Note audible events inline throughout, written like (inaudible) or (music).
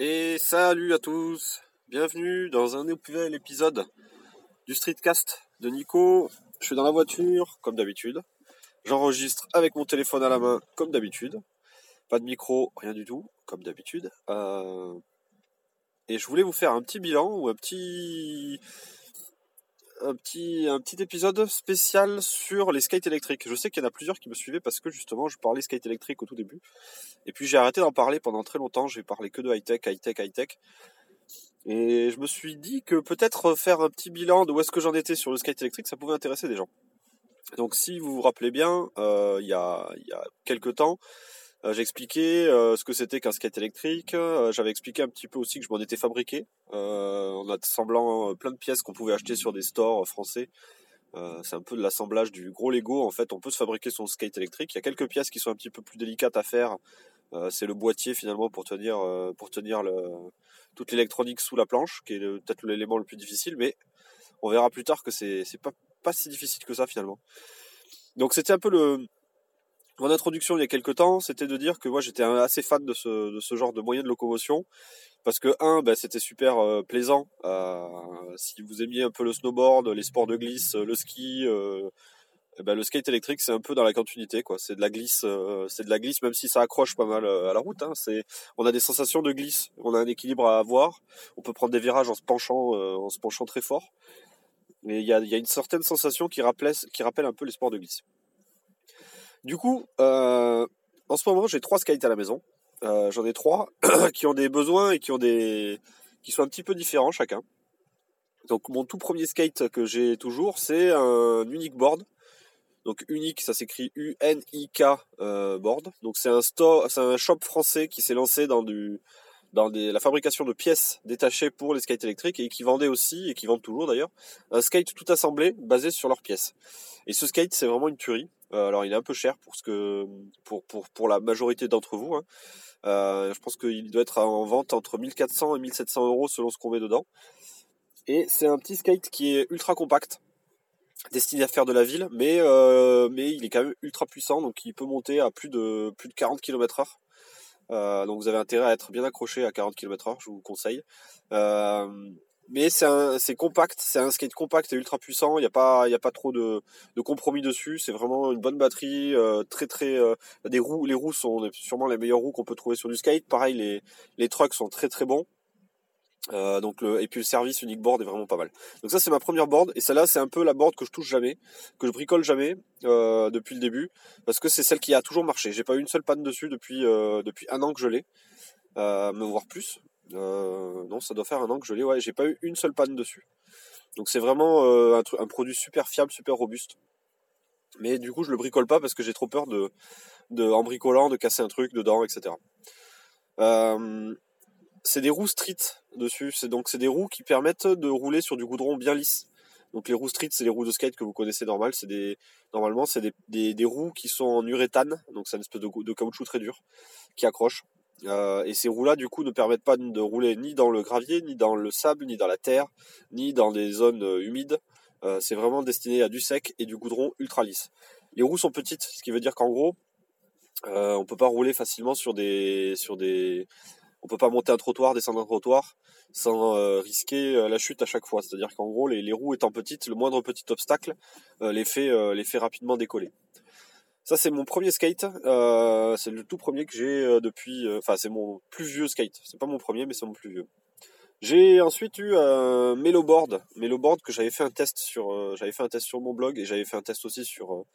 Et salut à tous, bienvenue dans un nouvel épisode du Streetcast de Nico. Je suis dans la voiture, comme d'habitude. J'enregistre avec mon téléphone à la main, comme d'habitude. Pas de micro, rien du tout, comme d'habitude. Euh, et je voulais vous faire un petit bilan ou un petit un petit, un petit épisode spécial sur les skates électriques. Je sais qu'il y en a plusieurs qui me suivaient parce que justement je parlais skate électrique au tout début. Et puis j'ai arrêté d'en parler pendant très longtemps. J'ai parlé que de high-tech, high-tech, high-tech. Et je me suis dit que peut-être faire un petit bilan de où est-ce que j'en étais sur le skate électrique, ça pouvait intéresser des gens. Donc si vous vous rappelez bien, euh, il, y a, il y a quelques temps, euh, j'ai euh, ce que c'était qu'un skate électrique. Euh, j'avais expliqué un petit peu aussi que je m'en étais fabriqué en assemblant plein de pièces qu'on pouvait acheter sur des stores français. c'est un peu de l'assemblage du gros Lego. En fait, on peut se fabriquer son skate électrique. Il y a quelques pièces qui sont un petit peu plus délicates à faire. c'est le boîtier finalement pour tenir, pour tenir toute l'électronique sous la planche, qui est peut-être l'élément le plus difficile. Mais on verra plus tard que c'est pas, pas si difficile que ça finalement. Donc c'était un peu le, mon introduction il y a quelques temps, c'était de dire que moi j'étais assez fan de ce, genre de moyen de locomotion. Parce que, un, ben, c'était super euh, plaisant. Euh, si vous aimiez un peu le snowboard, les sports de glisse, le ski, euh, eh ben, le skate électrique, c'est un peu dans la continuité. C'est de la glisse, c'est de la glisse, même si ça accroche pas mal à la route. Hein. On a des sensations de glisse, on a un équilibre à avoir. On peut prendre des virages en se penchant, en se penchant très fort. Mais il y a, une certaine sensation qui rappelle un peu les sports de glisse. Du coup, euh, en ce moment, j'ai trois skates à la maison. Euh, J'en ai trois (clears throat) qui ont des besoins et qui ont des qui sont un petit peu différents chacun. Donc mon tout premier skate que j'ai toujours, c'est un unique board. Donc unique, ça s'écrit U-N-I-K euh, board. Donc c'est un c'est un shop français qui s'est lancé dans du dans la fabrication de pièces détachées pour les skates électriques et qui vendait aussi et qui vendent toujours d'ailleurs un skate tout assemblé basé sur leurs pièces. Et ce skate c'est vraiment une tuerie. Euh, alors il est un peu cher pour ce que pour la majorité d'entre vous. Hein. Euh, je pense qu'il doit être en vente entre 1400 et 1700 euros selon ce qu'on met dedans. Et c'est un petit skate qui est ultra compact, destiné à faire de la ville, mais euh, il est quand même ultra puissant, donc il peut monter à plus de plus de 40 km/h. Donc vous avez intérêt à être bien accroché à 40 km/h, je vous conseille. Mais c'est compact, c'est un skate compact et ultra puissant. Il n'y a pas, il a pas trop de, de compromis dessus. C'est vraiment une bonne batterie, euh, très très. Euh, des roues, les roues sont sûrement les meilleures roues qu'on peut trouver sur du skate. Pareil, les les trucks sont très très bons. Euh, donc le, et puis le service unique board est vraiment pas mal. Donc ça c'est ma première board et celle-là c'est un peu la board que je touche jamais, que je bricole jamais euh, depuis le début parce que c'est celle qui a toujours marché. J'ai pas eu une seule panne dessus depuis euh, depuis un an que je l'ai, euh, me voir plus. Euh, non, ça doit faire un an que je l'ai. Ouais, j'ai pas eu une seule panne dessus. Donc c'est vraiment euh, un, produit super fiable, super robuste. Mais du coup, je le bricole pas parce que j'ai trop peur de, de, en bricolant, de casser un truc dedans, etc. Euh, c'est des roues street dessus. C'est donc c'est des roues qui permettent de rouler sur du goudron bien lisse. Donc les roues street, c'est les roues de skate que vous connaissez normal. C'est des normalement c'est des, des, roues qui sont en uréthane, donc c'est une espèce de caoutchouc très dur qui accroche. Euh, et ces roues-là, du coup, ne permettent pas de rouler ni dans le gravier, ni dans le sable, ni dans la terre, ni dans des zones euh, humides. Euh, c'est vraiment destiné à du sec et du goudron ultra lisse. Les roues sont petites, ce qui veut dire qu'en gros, euh, on peut pas rouler facilement sur des, sur des, on peut pas monter un trottoir, descendre un trottoir sans risquer la chute à chaque fois. C'est-à-dire qu'en gros, les, roues étant petites, le moindre petit obstacle les fait rapidement décoller. Ça, c'est mon premier skate. Euh, c'est le tout premier que j'ai euh, depuis. Euh, enfin, c'est mon plus vieux skate. C'est pas mon premier, mais c'est mon plus vieux. J'ai ensuite eu un Meloboard, Meloboard que j'avais fait un test sur, j'avais fait un test sur mon blog et j'avais fait un test aussi sur.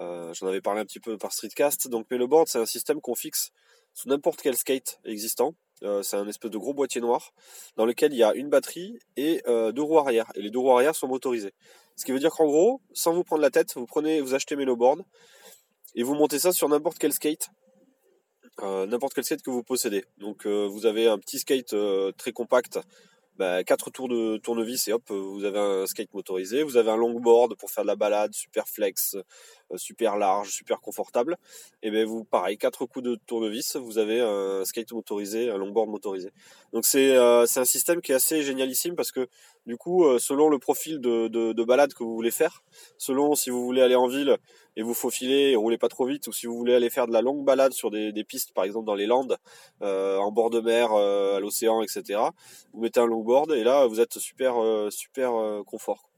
J'en avais parlé un petit peu par Streetcast. Donc Meloboard, c'est un système qu'on fixe sous n'importe quel skate existant. C'est un espèce de gros boîtier noir dans lequel il y a une batterie et deux roues arrière. Et les deux roues arrière sont motorisées. Ce qui veut dire qu'en gros, sans vous prendre la tête, vous prenez, vous achetez Meloboard et vous montez ça sur n'importe quel skate, euh, n'importe quel skate que vous possédez. Donc euh, vous avez un petit skate euh, très compact, bah, 4 tours de tournevis et hop, vous avez un skate motorisé. Vous avez un longboard pour faire de la balade, super flex, super large, super confortable. Et ben vous, pareil, quatre coups de tournevis, vous avez un skate motorisé, un longboard motorisé. Donc c'est c'est un système qui est assez génialissime parce que du coup, selon le profil de, de, de balade que vous voulez faire, selon si vous voulez aller en ville et vous faufiler et rouler pas trop vite, ou si vous voulez aller faire de la longue balade sur des, pistes, par exemple dans les Landes, euh, en bord de mer, euh, à l'océan, etc. Vous mettez un longboard et là vous êtes super euh, super confort.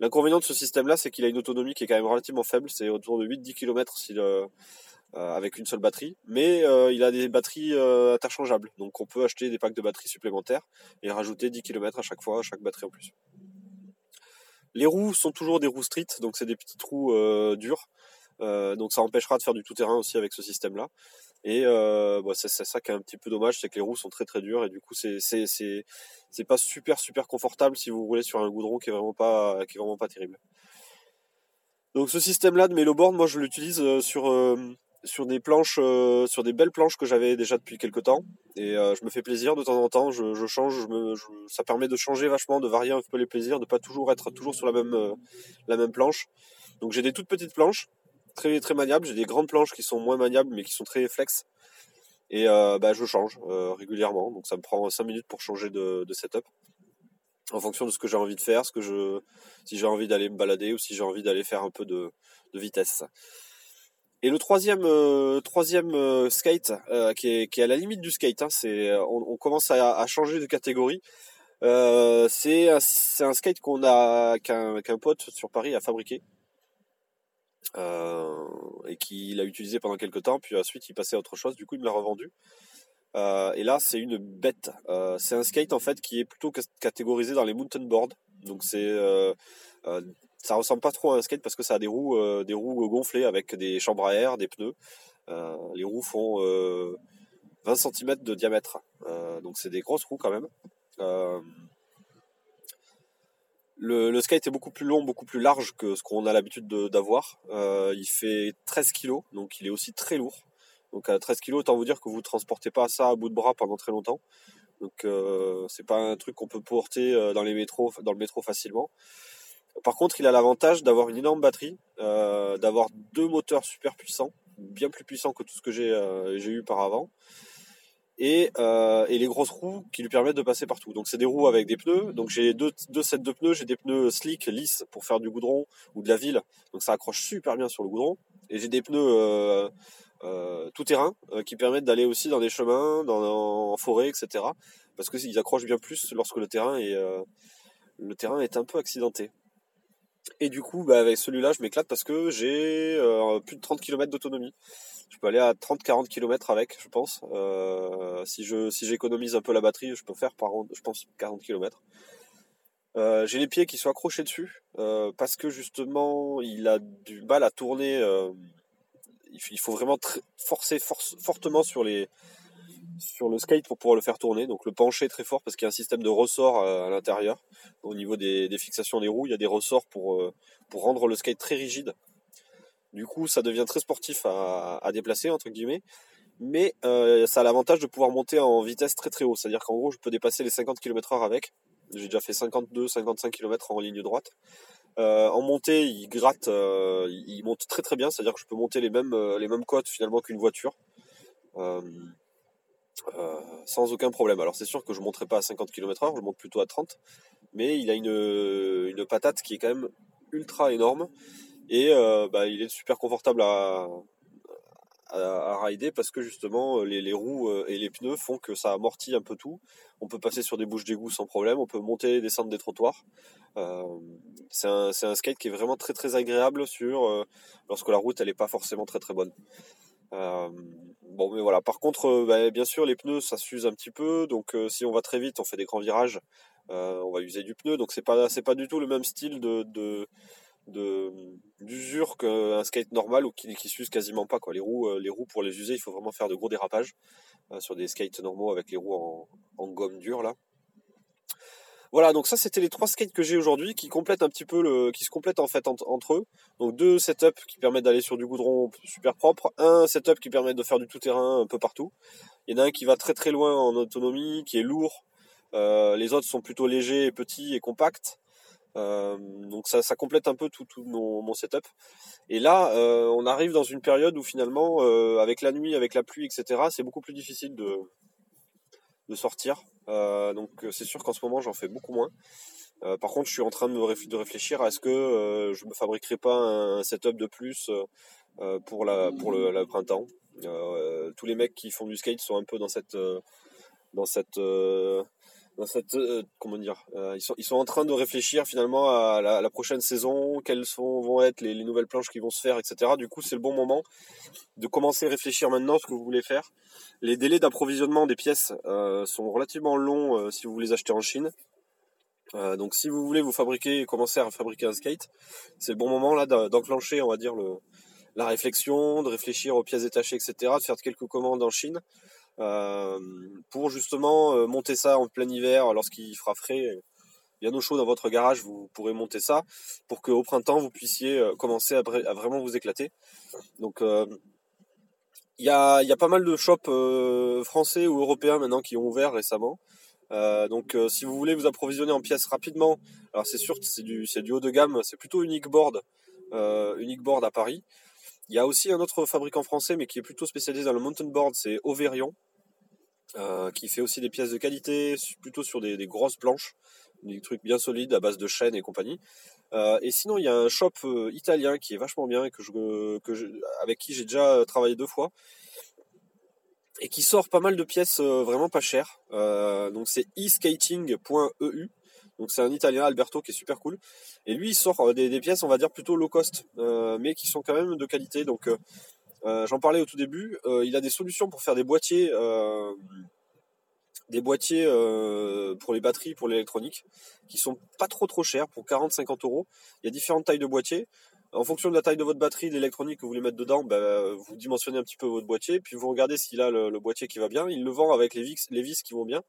L'inconvénient de ce système-là, c'est qu'il a une autonomie qui est quand même relativement faible, c'est autour de 8-10 km si avec une seule batterie, mais il a des batteries interchangeables, donc on peut acheter des packs de batteries supplémentaires et rajouter 10 km à chaque fois, à chaque batterie en plus. Les roues sont toujours des roues street, donc c'est des euh, durs. Euh, donc ça empêchera de faire du tout-terrain aussi avec ce système-là. Et euh, bah, c'est ça qui est un petit peu dommage, c'est que les roues sont très très dures et du coup c'est pas super super confortable si vous roulez sur un goudron qui est vraiment pas qui est vraiment pas terrible. Donc ce système-là de Meloboard, moi je l'utilise sur sur des planches, euh, sur des belles planches que j'avais déjà depuis quelques temps. Et euh, je me fais plaisir de temps en temps. Je, change, ça permet de changer vachement, de varier un peu les plaisirs, de pas toujours être toujours sur la même euh, la même planche. Donc j'ai des toutes petites planches, très très maniables. J'ai des grandes planches qui sont moins maniables, mais qui sont très flex. Et bah, je change régulièrement. Donc ça me prend 5 minutes pour changer de, setup en fonction de ce que j'ai envie de faire, ce que je, si j'ai envie d'aller me balader ou si j'ai envie d'aller faire un peu de vitesse. Et le troisième, euh, troisième euh, skate, euh, qui, est, qui est à la limite du skate, hein, c'est, on, commence à, changer de catégorie. c'est, un, skate qu'on a, qu'un, qu'un pote sur Paris a fabriqué. et qu'il a utilisé pendant quelques temps, puis ensuite il passait à autre chose, du coup il me l'a revendu. et là c'est une bête. c'est un skate en fait qui est plutôt catégorisé dans les mountain boards. Donc c'est ça ressemble pas trop à un skate parce que ça a des roues, euh, des roues gonflées avec des chambres à air, des pneus. Euh, les roues font 20 euh, cm de diamètre, donc c'est des grosses roues quand même. Le, le, skate est beaucoup plus long, beaucoup plus large que ce qu'on a l'habitude d'avoir. il fait 13 kg, donc il est aussi très lourd. Donc à 13 kg, autant vous dire que vous ne transportez pas ça à bout de bras pendant très longtemps. Donc euh, c'est pas un truc qu'on peut porter dans les métros, dans le métro facilement. Par contre, il a l'avantage d'avoir une énorme batterie, euh, d'avoir deux moteurs super puissants, bien plus puissants que tout ce que j'ai euh, eu par avant, et, euh, et, les grosses roues qui lui permettent de passer partout. Donc c'est des roues avec des pneus. Donc j'ai deux, sets de pneus. J'ai des pneus slick, lisses pour faire du goudron ou de la ville. Donc ça accroche super bien sur le goudron. Et j'ai des pneus tout terrain qui permettent d'aller aussi dans des chemins, en forêt, etc. Parce qu'ils accrochent bien plus lorsque le terrain est un peu accidenté. Et du coup, bah, avec celui-là, je m'éclate parce que j'ai euh, plus de 30 km d'autonomie. Je peux aller à 30-40 km avec, je pense. Euh, si je si j'économise un peu la batterie, je peux faire par je pense 40 km. Euh, j'ai les pieds qui sont accrochés dessus parce que justement, il a du mal à tourner. Il faut vraiment forcer fortement sur les sur le skate pour pouvoir le faire tourner. Donc le pencher très fort parce qu'il y a un système de ressort euh, à, l'intérieur. Au niveau des, fixations des roues, il y a des ressorts pour, euh, pour rendre le skate très rigide. Du coup, ça devient très sportif à, déplacer, entre guillemets. Mais euh, ça a l'avantage de pouvoir monter en vitesse très très haut. C'est-à-dire qu'en gros, je peux dépasser les 50 km/h avec. J'ai déjà fait 52-55 km en ligne droite. en montée, il gratte, il monte très très bien. C'est-à-dire que je peux monter les mêmes, les mêmes côtes finalement qu'une voiture. Sans aucun problème. Alors c'est sûr que je ne monterai pas à 50 km/h, je monte plutôt à 30, mais il a une, une patate qui est quand même ultra énorme et euh, bah, il est super confortable à, à, rider parce que justement les, les, roues euh, et les pneus font que ça amortit un peu tout. On peut passer sur des bouches d'égout sans problème, on peut monter et descendre des trottoirs. Euh, c'est un, un, skate qui est vraiment très très agréable sur lorsque la route elle est pas forcément très très bonne. Euh, bon, mais voilà. Par contre, euh, bah, bien sûr, les pneus, ça s'use un petit peu. Donc, euh, si on va très vite, on fait des grands virages, on va user du pneu. Donc, c'est pas, c'est pas du tout le même style de, d'usure qu'un skate normal ou qui, qui s'use quasiment pas quoi. Les roues, les roues pour les user, il faut vraiment faire de gros dérapages sur des skates normaux avec les roues en, en gomme dure là. Voilà, donc ça c'était les trois skates que j'ai aujourd'hui qui complètent un petit peu le, qui se complètent en fait entre eux. Donc deux setups qui permettent d'aller sur du goudron super propre, un setup qui permet de faire du tout terrain un peu partout. Il y en a un qui va très très loin en autonomie, qui est lourd. Euh, les autres sont plutôt légers, petits et compacts. donc ça, complète un peu tout, mon, mon, setup. Et là, on arrive dans une période où finalement, avec la nuit, avec la pluie, etc., c'est beaucoup plus difficile de, de sortir. donc c'est sûr qu'en ce moment, j'en fais beaucoup moins. Euh, par contre, je suis en train de, me réfléchir à est-ce que euh, je me fabriquerai pas un, setup de plus euh, pour la pour le, printemps. tous les mecs qui font du skate sont un peu dans cette dans cette cette comment dire ils sont ils sont en train de réfléchir finalement à la, prochaine saison quelles sont vont être les, nouvelles planches qui vont se faire etc du coup c'est le bon moment de commencer à réfléchir maintenant ce que vous voulez faire. Les délais d'approvisionnement des pièces sont relativement longs si vous les achetez en Chine. Euh, donc si vous voulez vous fabriquer, commencer à fabriquer un skate, c'est le bon moment là d'enclencher, on va dire, le, la réflexion, de réfléchir aux pièces détachées, etc., de faire quelques commandes en Chine. euh, pour justement euh, monter ça en plein hiver lorsqu'il fera frais, bien au chaud dans votre garage, vous pourrez monter ça pour qu'au printemps vous puissiez commencer à, vraiment vous éclater. Donc il y a, pas mal de shops français ou européens maintenant qui ont ouvert récemment. Euh, donc euh, si vous voulez vous approvisionner en pièces rapidement, alors c'est sûr c'est du, du haut de gamme, c'est plutôt Unique Board, euh, Unique Board à Paris. Il y a aussi un autre fabricant français mais qui est plutôt spécialisé dans le mountain board, c'est Overion, qui fait aussi des pièces de qualité, plutôt sur des, grosses planches, des trucs bien solides à base de chaînes et compagnie. et sinon, il y a un shop italien qui est vachement bien avec qui j'ai déjà travaillé deux fois, et qui sort pas mal de pièces euh, vraiment pas chères. Euh, donc c'est eskating.eu. Donc c'est un Italien, Alberto, qui est super cool. Et lui, il sort euh, des, pièces, on va dire, plutôt low cost, mais qui sont quand même de qualité. Donc j'en parlais au tout début. il a des solutions pour faire des boîtiers, des boîtiers pour les batteries, pour l'électronique, qui sont pas trop trop chers, pour 40-50 euros. Il y a différentes tailles de boîtiers. En fonction de la taille de votre batterie, de l'électronique que vous voulez mettre dedans, bah, vous dimensionnez un petit peu votre boîtier, puis vous regardez s'il a le, boîtier qui va bien. Il le vend avec les vis qui vont bien.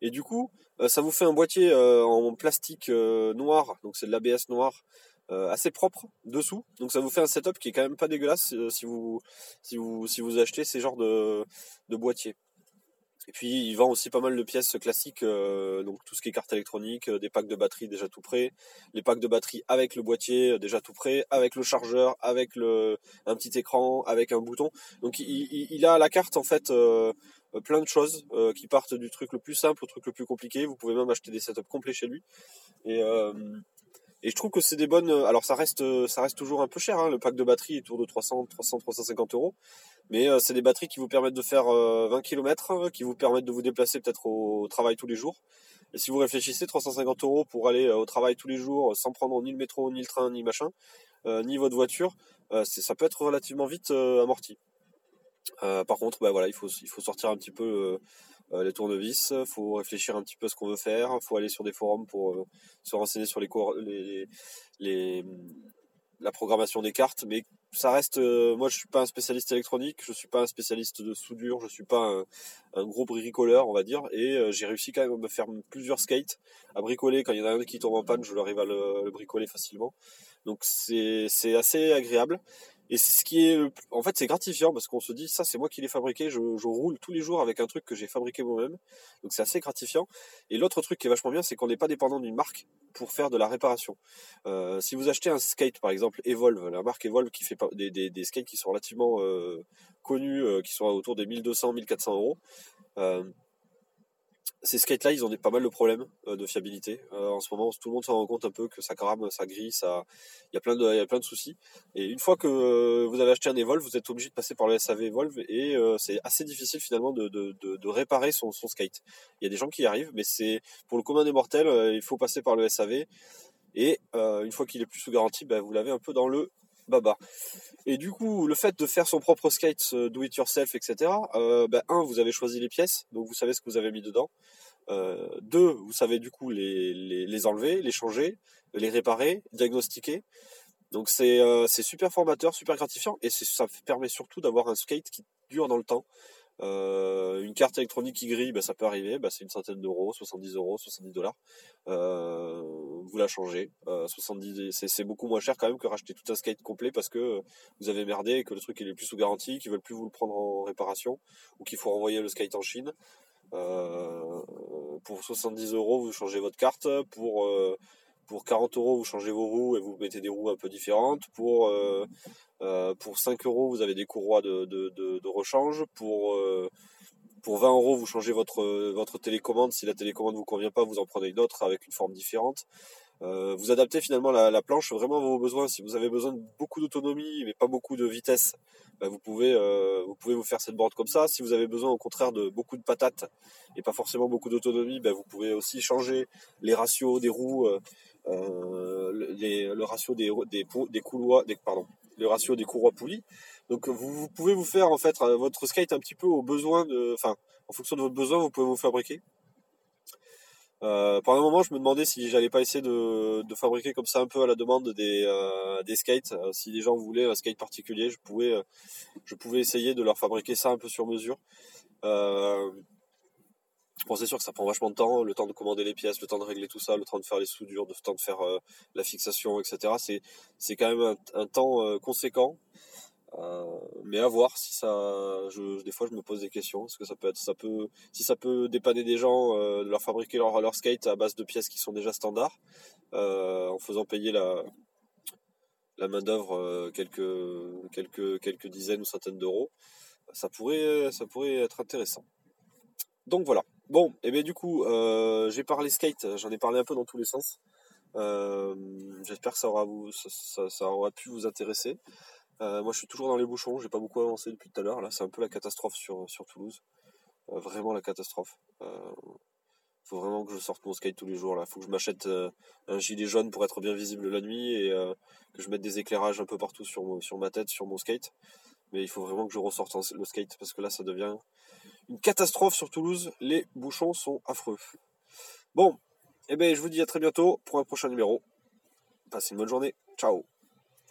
Et du coup, euh, ça vous fait un boîtier euh, en plastique euh, noir, donc c'est de l'ABS noir, assez propre dessous. Donc ça vous fait un setup qui est quand même pas dégueulasse si vous si vous si vous achetez ces genres de, de boîtiers. Et puis il vend aussi pas mal de pièces classiques, donc tout ce qui est carte électronique, des packs de batterie déjà tout prêts, les packs de batterie avec le boîtier déjà tout prêt, avec le chargeur, avec le un petit écran, avec un bouton. Donc il, a la carte en fait plein de choses qui partent du truc le plus simple au truc le plus compliqué. Vous pouvez même acheter des setups complets chez lui. Et et je trouve que c'est des bonnes. Alors ça reste, ça reste toujours un peu cher. Hein. Le pack de batterie est autour de 300, 300, 350 euros. Mais euh, c'est des batteries qui vous permettent de faire 20 euh, km, qui vous permettent de vous déplacer peut-être au, travail tous les jours. Et si vous réfléchissez, 350 euros pour aller euh, au travail tous les jours sans prendre ni le métro, ni le train, ni machin, ni votre voiture, ça peut être relativement vite amorti. Par contre, bah il faut, sortir un petit peu les tournevis, il faut réfléchir un petit peu ce qu'on veut faire, il faut aller sur des forums pour se renseigner sur les, la programmation des cartes, mais ça reste. Euh, moi, je suis pas un spécialiste électronique, je suis pas un spécialiste de soudure, je suis pas un, gros bricoleur, on va dire, et euh, j'ai réussi quand même à me faire plusieurs skates, à bricoler. Quand il y en a un qui tombe en panne, je arrive à le, le bricoler facilement. Donc c'est assez agréable. Et c'est ce qui est, en fait, c'est gratifiant parce qu'on se dit, ça, c'est moi qui l'ai fabriqué. Je, je, roule tous les jours avec un truc que j'ai fabriqué moi-même. Donc c'est assez gratifiant. Et l'autre truc qui est vachement bien, c'est qu'on n'est pas dépendant d'une marque pour faire de la réparation. Euh, si vous achetez un skate, par exemple, Evolve, la marque Evolve qui fait des, des, des skates qui sont relativement euh, connus, euh, qui sont autour des 1200, 1400 euros. Euh, ces skates-là, ils ont des, pas mal de problèmes euh, de fiabilité. Euh, en ce moment, tout le monde se rend compte un peu que ça crame, ça grille, il y a plein de, soucis. Et une fois que euh, vous avez acheté un Evolve, vous êtes obligé de passer par le SAV Evolve et c'est assez difficile finalement de, réparer son, son skate. Il y a des gens qui y arrivent, mais c'est pour le commun des mortels, il faut passer par le SAV. Et une fois qu'il est plus sous garantie, ben, vous l'avez un peu dans le Et du coup, le fait de faire son propre skate, euh, do it yourself, etc. Euh, ben, un, vous avez choisi les pièces, donc vous savez ce que vous avez mis dedans. Euh, deux, vous savez du coup les, les, enlever, les changer, les réparer, diagnostiquer. Donc c'est super formateur, super gratifiant, et ça permet surtout d'avoir un skate qui dure dans le temps. Euh, une carte électronique qui grille, bah, ça peut arriver, bah, c'est une centaine d'euros, 70 euros, 70 dollars. Euh, vous la changez. Euh, 70, c'est beaucoup moins cher quand même que racheter tout un skate complet parce que vous avez merdé et que le truc il est plus sous garantie, qu'ils veulent plus vous le prendre en réparation ou qu'il faut renvoyer le skate en Chine. Pour 70 euros, vous changez votre carte. Pour Pour 40 euros, vous changez vos roues et vous mettez des roues un peu différentes. Pour, pour 5 euros, vous avez des courroies de, de, de, rechange. Pour, pour 20 euros, vous changez votre, votre télécommande. Si la télécommande ne vous convient pas, vous en prenez une autre avec une forme différente. Euh, vous adaptez finalement la, planche vraiment à vos besoins. Si vous avez besoin de beaucoup d'autonomie mais pas beaucoup de vitesse, bah, vous pouvez euh, vous pouvez vous faire cette board comme ça. Si vous avez besoin au contraire de beaucoup de patates et pas forcément beaucoup d'autonomie, bah, vous pouvez aussi changer les ratios des roues, euh, le ratio des des, couloirs, des, pardon, le ratio des courroies poulies. Donc vous, vous, pouvez vous faire en fait votre skate un petit peu au besoin de, enfin en fonction de votre besoin, vous pouvez vous fabriquer. Euh, pendant un moment, je me demandais si j'allais pas essayer de, fabriquer comme ça un peu à la demande des, euh, skates. Euh, si les gens voulaient un skate particulier, je pouvais, essayer de leur fabriquer ça un peu sur mesure. Bon, c'est sûr que ça prend vachement de temps, le temps de commander les pièces, le temps de régler tout ça, le temps de faire les soudures, le temps de faire la fixation, etc. C'est, quand même un temps conséquent. Euh, mais à voir si ça. Je, des fois, je me pose des questions. Que ça peut être, ça peut, si ça peut dépanner des gens, euh, leur fabriquer leur, leur skate à base de pièces qui sont déjà standards, euh, en faisant payer la, la main d'œuvre quelques, quelques, quelques dizaines ou centaines d'euros, ça pourrait, ça pourrait être intéressant. Donc voilà. Bon, et bien du coup, j'ai parlé skate. J'en ai parlé un peu dans tous les sens. J'espère que ça aura, vous, ça, ça aura pu vous intéresser. Euh, moi, je suis toujours dans les bouchons. J'ai pas beaucoup avancé depuis tout à l'heure. Là, c'est un peu la catastrophe sur, sur Toulouse. Euh, vraiment la catastrophe. Euh, faut vraiment que je sorte mon skate tous les jours. Là, faut que je m'achète euh, un gilet jaune pour être bien visible la nuit et que je mette des éclairages un peu partout sur, sur ma tête, sur mon skate. Mais il faut vraiment que je ressorte le skate parce que là, ça devient une catastrophe sur Toulouse. Les bouchons sont affreux. Bon, eh ben, je vous dis à très bientôt pour un prochain numéro. Passez une bonne journée. Ciao